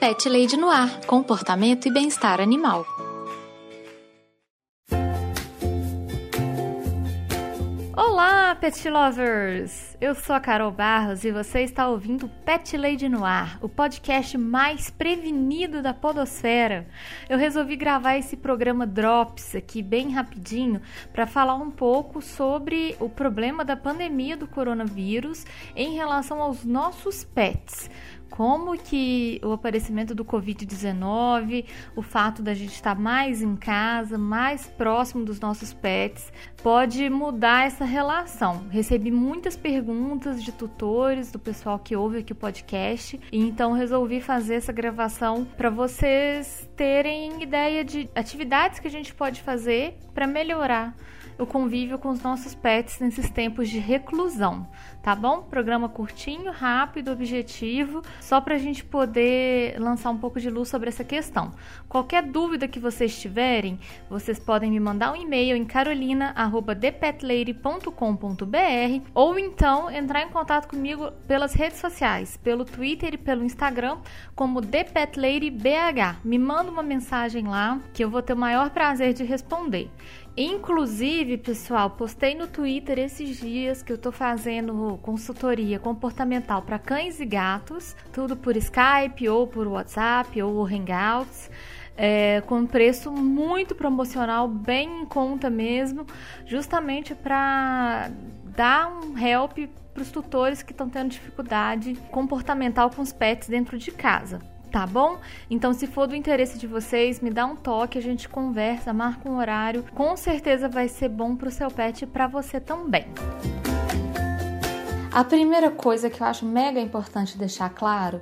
Pet Lady no Ar, comportamento e bem-estar animal. Olá, pet lovers! Eu sou a Carol Barros e você está ouvindo Pet Lady no Ar, o podcast mais prevenido da podosfera. Eu resolvi gravar esse programa Drops aqui bem rapidinho para falar um pouco sobre o problema da pandemia do coronavírus em relação aos nossos pets como que o aparecimento do Covid-19, o fato da gente estar mais em casa, mais próximo dos nossos pets, pode mudar essa relação. Recebi muitas perguntas de tutores, do pessoal que ouve aqui o podcast, e então resolvi fazer essa gravação para vocês terem ideia de atividades que a gente pode fazer para melhorar o convívio com os nossos pets nesses tempos de reclusão, tá bom? Programa curtinho, rápido, objetivo, só para a gente poder lançar um pouco de luz sobre essa questão. Qualquer dúvida que vocês tiverem, vocês podem me mandar um e-mail em carolina@thepetlady.com.br ou então entrar em contato comigo pelas redes sociais, pelo Twitter e pelo Instagram como ThePetLadyBH. Me manda uma mensagem lá que eu vou ter o maior prazer de responder. Inclusive, pessoal, postei no Twitter esses dias que eu tô fazendo consultoria comportamental para cães e gatos, tudo por Skype ou por WhatsApp ou Hangouts. É, com um preço muito promocional, bem em conta mesmo, justamente para dar um help para os tutores que estão tendo dificuldade comportamental com os pets dentro de casa. Tá bom? Então, se for do interesse de vocês, me dá um toque, a gente conversa, marca um horário. Com certeza vai ser bom pro seu pet e para você também. A primeira coisa que eu acho mega importante deixar claro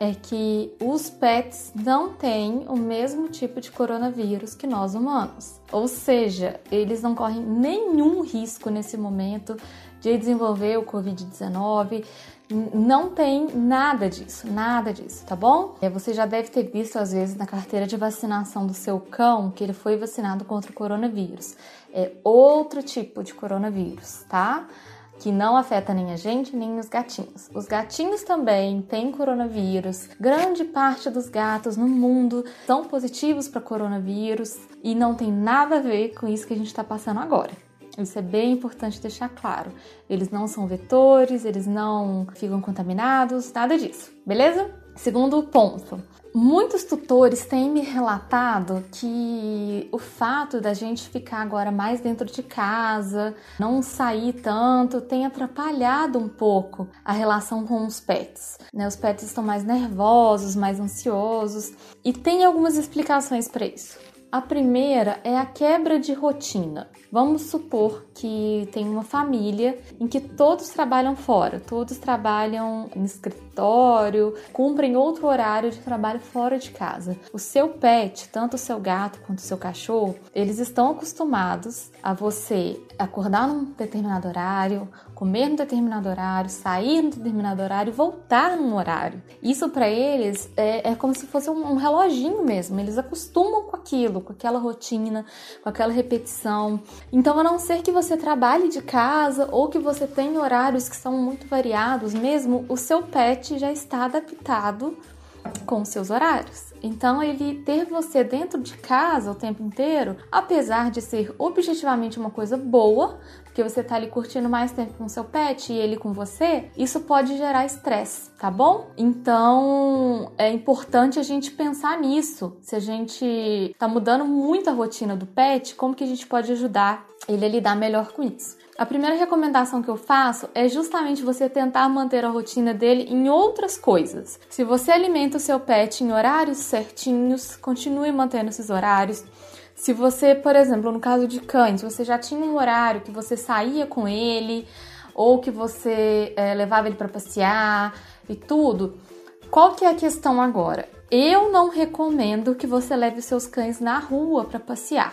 é que os pets não têm o mesmo tipo de coronavírus que nós humanos. Ou seja, eles não correm nenhum risco nesse momento de desenvolver o Covid-19. Não tem nada disso, nada disso, tá bom? É, você já deve ter visto, às vezes, na carteira de vacinação do seu cão que ele foi vacinado contra o coronavírus. É outro tipo de coronavírus, tá? que não afeta nem a gente nem os gatinhos. Os gatinhos também têm coronavírus. Grande parte dos gatos no mundo são positivos para coronavírus e não tem nada a ver com isso que a gente está passando agora. Isso é bem importante deixar claro. Eles não são vetores, eles não ficam contaminados, nada disso, beleza? Segundo ponto, Muitos tutores têm me relatado que o fato da gente ficar agora mais dentro de casa, não sair tanto, tem atrapalhado um pouco a relação com os pets. Né? Os pets estão mais nervosos, mais ansiosos e tem algumas explicações para isso. A primeira é a quebra de rotina. Vamos supor que tem uma família em que todos trabalham fora, todos trabalham em escritório, cumprem outro horário de trabalho fora de casa. O seu pet, tanto o seu gato quanto o seu cachorro, eles estão acostumados a você acordar num determinado horário, comer num determinado horário, sair num determinado horário voltar num horário. Isso para eles é, é, como se fosse um, um reloginho mesmo. Eles acostumam com aquilo com aquela rotina, com aquela repetição. Então, a não ser que você trabalhe de casa ou que você tenha horários que são muito variados mesmo, o seu pet já está adaptado com seus horários. Então, ele ter você dentro de casa o tempo inteiro, apesar de ser objetivamente uma coisa boa, porque você tá ali curtindo mais tempo com seu pet e ele com você, isso pode gerar estresse, tá bom? Então, é importante a gente pensar nisso. Se a gente tá mudando muito a rotina do pet, como que a gente pode ajudar ele a lidar melhor com isso? A primeira recomendação que eu faço é justamente você tentar manter a rotina dele em outras coisas. Se você alimenta o seu pet em horários certinhos, continue mantendo esses horários. Se você, por exemplo, no caso de cães, você já tinha um horário que você saía com ele ou que você é, levava ele para passear e tudo, qual que é a questão agora? Eu não recomendo que você leve os seus cães na rua para passear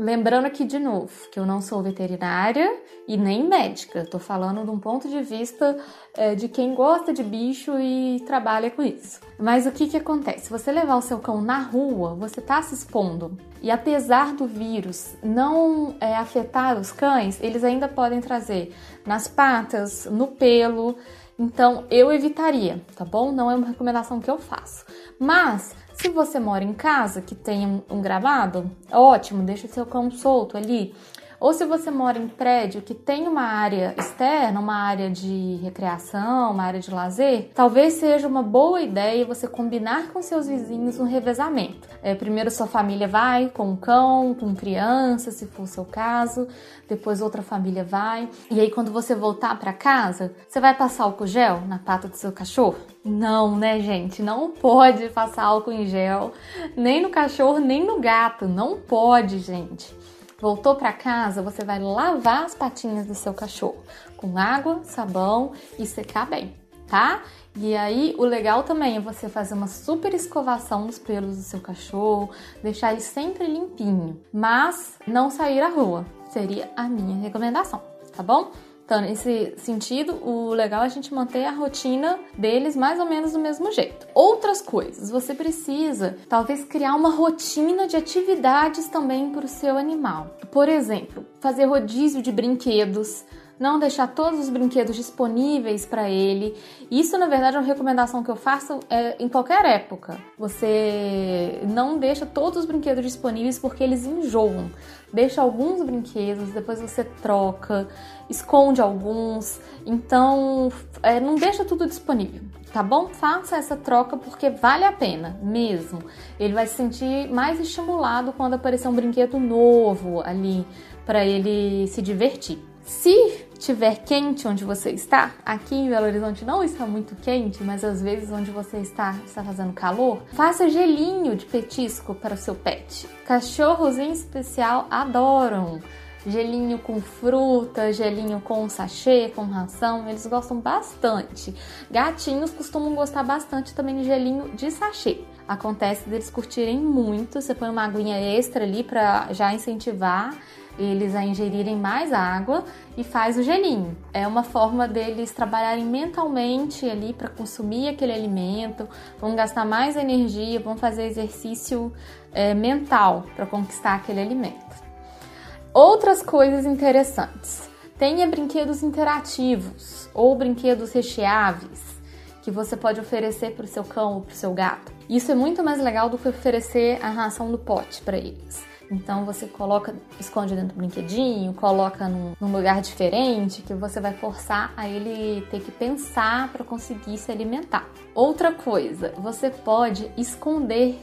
lembrando aqui de novo que eu não sou veterinária e nem médica, tô falando de um ponto de vista é, de quem gosta de bicho e trabalha com isso. Mas o que que acontece? Se você levar o seu cão na rua, você tá se expondo. E apesar do vírus não é, afetar os cães, eles ainda podem trazer nas patas, no pelo. Então eu evitaria, tá bom? Não é uma recomendação que eu faço. Mas se você mora em casa que tem um, gramado, ótimo, deixa seu cão solto ali. Ou se você mora em prédio que tem uma área externa, uma área de recreação, uma área de lazer, talvez seja uma boa ideia você combinar com seus vizinhos um revezamento. É, primeiro sua família vai com o cão, com criança, se for o seu caso, depois outra família vai. E aí quando você voltar para casa, você vai passar álcool gel na pata do seu cachorro? Não, né, gente? Não pode passar álcool em gel, nem no cachorro, nem no gato. Não pode, gente. Voltou para casa, você vai lavar as patinhas do seu cachorro com água, sabão e secar bem, tá? E aí, o legal também é você fazer uma super escovação nos pelos do seu cachorro, deixar ele sempre limpinho, mas não sair à rua. Seria a minha recomendação, tá bom? Então, nesse sentido, o legal é a gente manter a rotina deles mais ou menos do mesmo jeito. Outras coisas, você precisa talvez criar uma rotina de atividades também para o seu animal. Por exemplo, fazer rodízio de brinquedos, não deixar todos os brinquedos disponíveis para ele. Isso, na verdade, é uma recomendação que eu faço é, em qualquer época. Você não deixa todos os brinquedos disponíveis porque eles enjoam. Deixa alguns brinquedos, depois você troca, esconde alguns. Então, é, não deixa tudo disponível tá bom? Faça essa troca porque vale a pena mesmo. Ele vai se sentir mais estimulado quando aparecer um brinquedo novo ali para ele se divertir. Se tiver quente onde você está, aqui em Belo Horizonte não está muito quente, mas às vezes onde você está está fazendo calor, faça gelinho de petisco para o seu pet. Cachorros em especial adoram gelinho com fruta, gelinho com sachê, com ração, eles gostam bastante. Gatinhos costumam gostar bastante também de gelinho de sachê. Acontece deles curtirem muito, você põe uma aguinha extra ali para já incentivar eles a ingerirem mais água e faz o gelinho. É uma forma deles trabalharem mentalmente ali para consumir aquele alimento, vão gastar mais energia, vão fazer exercício é, mental para conquistar aquele alimento. Outras coisas interessantes. Tenha brinquedos interativos ou brinquedos recheáveis que você pode oferecer para o seu cão ou para o seu gato. Isso é muito mais legal do que oferecer a ração do pote para eles. Então você coloca, esconde dentro do brinquedinho, coloca num, num lugar diferente que você vai forçar a ele ter que pensar para conseguir se alimentar. Outra coisa, você pode esconder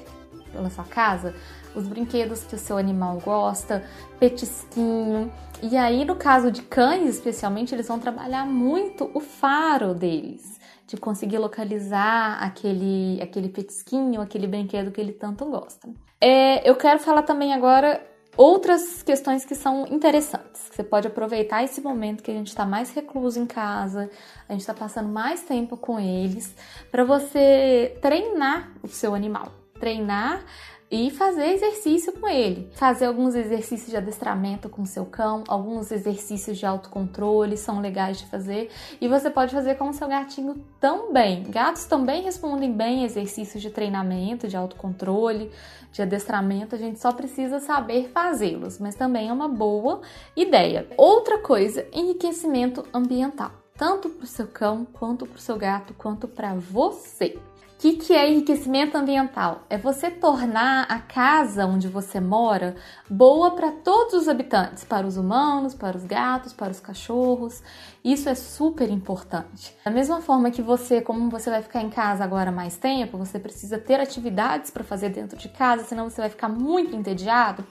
pela sua casa os brinquedos que o seu animal gosta, petisquinho. E aí, no caso de cães, especialmente, eles vão trabalhar muito o faro deles, de conseguir localizar aquele, aquele petisquinho, aquele brinquedo que ele tanto gosta. É, eu quero falar também agora outras questões que são interessantes. Você pode aproveitar esse momento que a gente está mais recluso em casa, a gente está passando mais tempo com eles, para você treinar o seu animal. Treinar e fazer exercício com ele. Fazer alguns exercícios de adestramento com seu cão, alguns exercícios de autocontrole são legais de fazer e você pode fazer com o seu gatinho também. Gatos também respondem bem a exercícios de treinamento, de autocontrole, de adestramento, a gente só precisa saber fazê-los, mas também é uma boa ideia. Outra coisa, enriquecimento ambiental tanto para o seu cão, quanto para o seu gato, quanto para você. O que, que é enriquecimento ambiental? É você tornar a casa onde você mora boa para todos os habitantes, para os humanos, para os gatos, para os cachorros. Isso é super importante. Da mesma forma que você, como você vai ficar em casa agora mais tempo, você precisa ter atividades para fazer dentro de casa, senão você vai ficar muito entediado.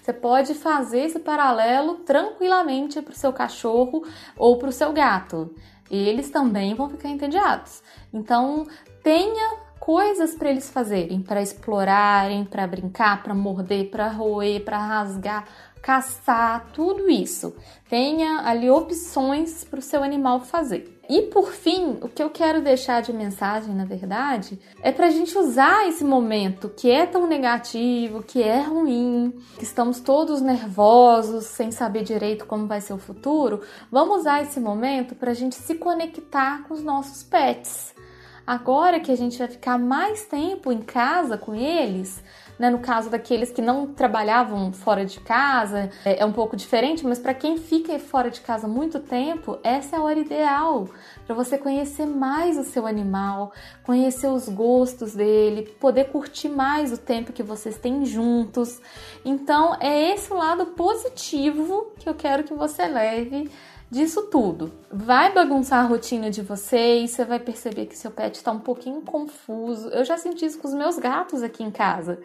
Você pode fazer esse paralelo tranquilamente para o seu cachorro ou para o seu gato. Eles também vão ficar entediados. Então, tenha coisas para eles fazerem, para explorarem, para brincar, para morder, para roer, para rasgar. caçar, tudo isso. Tenha ali opções para o seu animal fazer. E por fim, o que eu quero deixar de mensagem, na verdade, é para a gente usar esse momento que é tão negativo, que é ruim, que estamos todos nervosos, sem saber direito como vai ser o futuro. Vamos usar esse momento para a gente se conectar com os nossos pets. Agora que a gente vai ficar mais tempo em casa com eles, né? No caso daqueles que não trabalhavam fora de casa, é, é um pouco diferente, mas para quem fica fora de casa muito tempo, essa é a hora ideal para você conhecer mais o seu animal, conhecer os gostos dele, poder curtir mais o tempo que vocês têm juntos. Então, é esse lado positivo que eu quero que você leve disso tudo. Vai bagunçar a rotina de vocês, você vai perceber que seu pet está um pouquinho confuso. Eu já senti isso com os meus gatos aqui em casa.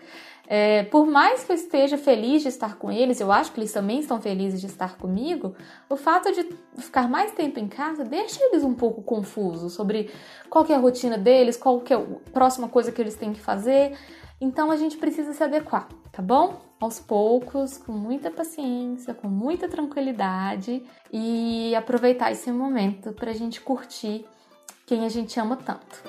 É, por mais que eu esteja feliz de estar com eles, eu acho que eles também estão felizes de estar comigo, o fato de ficar mais tempo em casa deixa eles um pouco confusos sobre qual é a rotina deles, qual é a próxima coisa que eles têm que fazer. Então a gente precisa se adequar, tá bom? Aos poucos, com muita paciência, com muita tranquilidade e aproveitar esse momento para a gente curtir quem a gente ama tanto.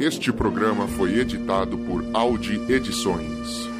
Este programa foi editado por Audi Edições.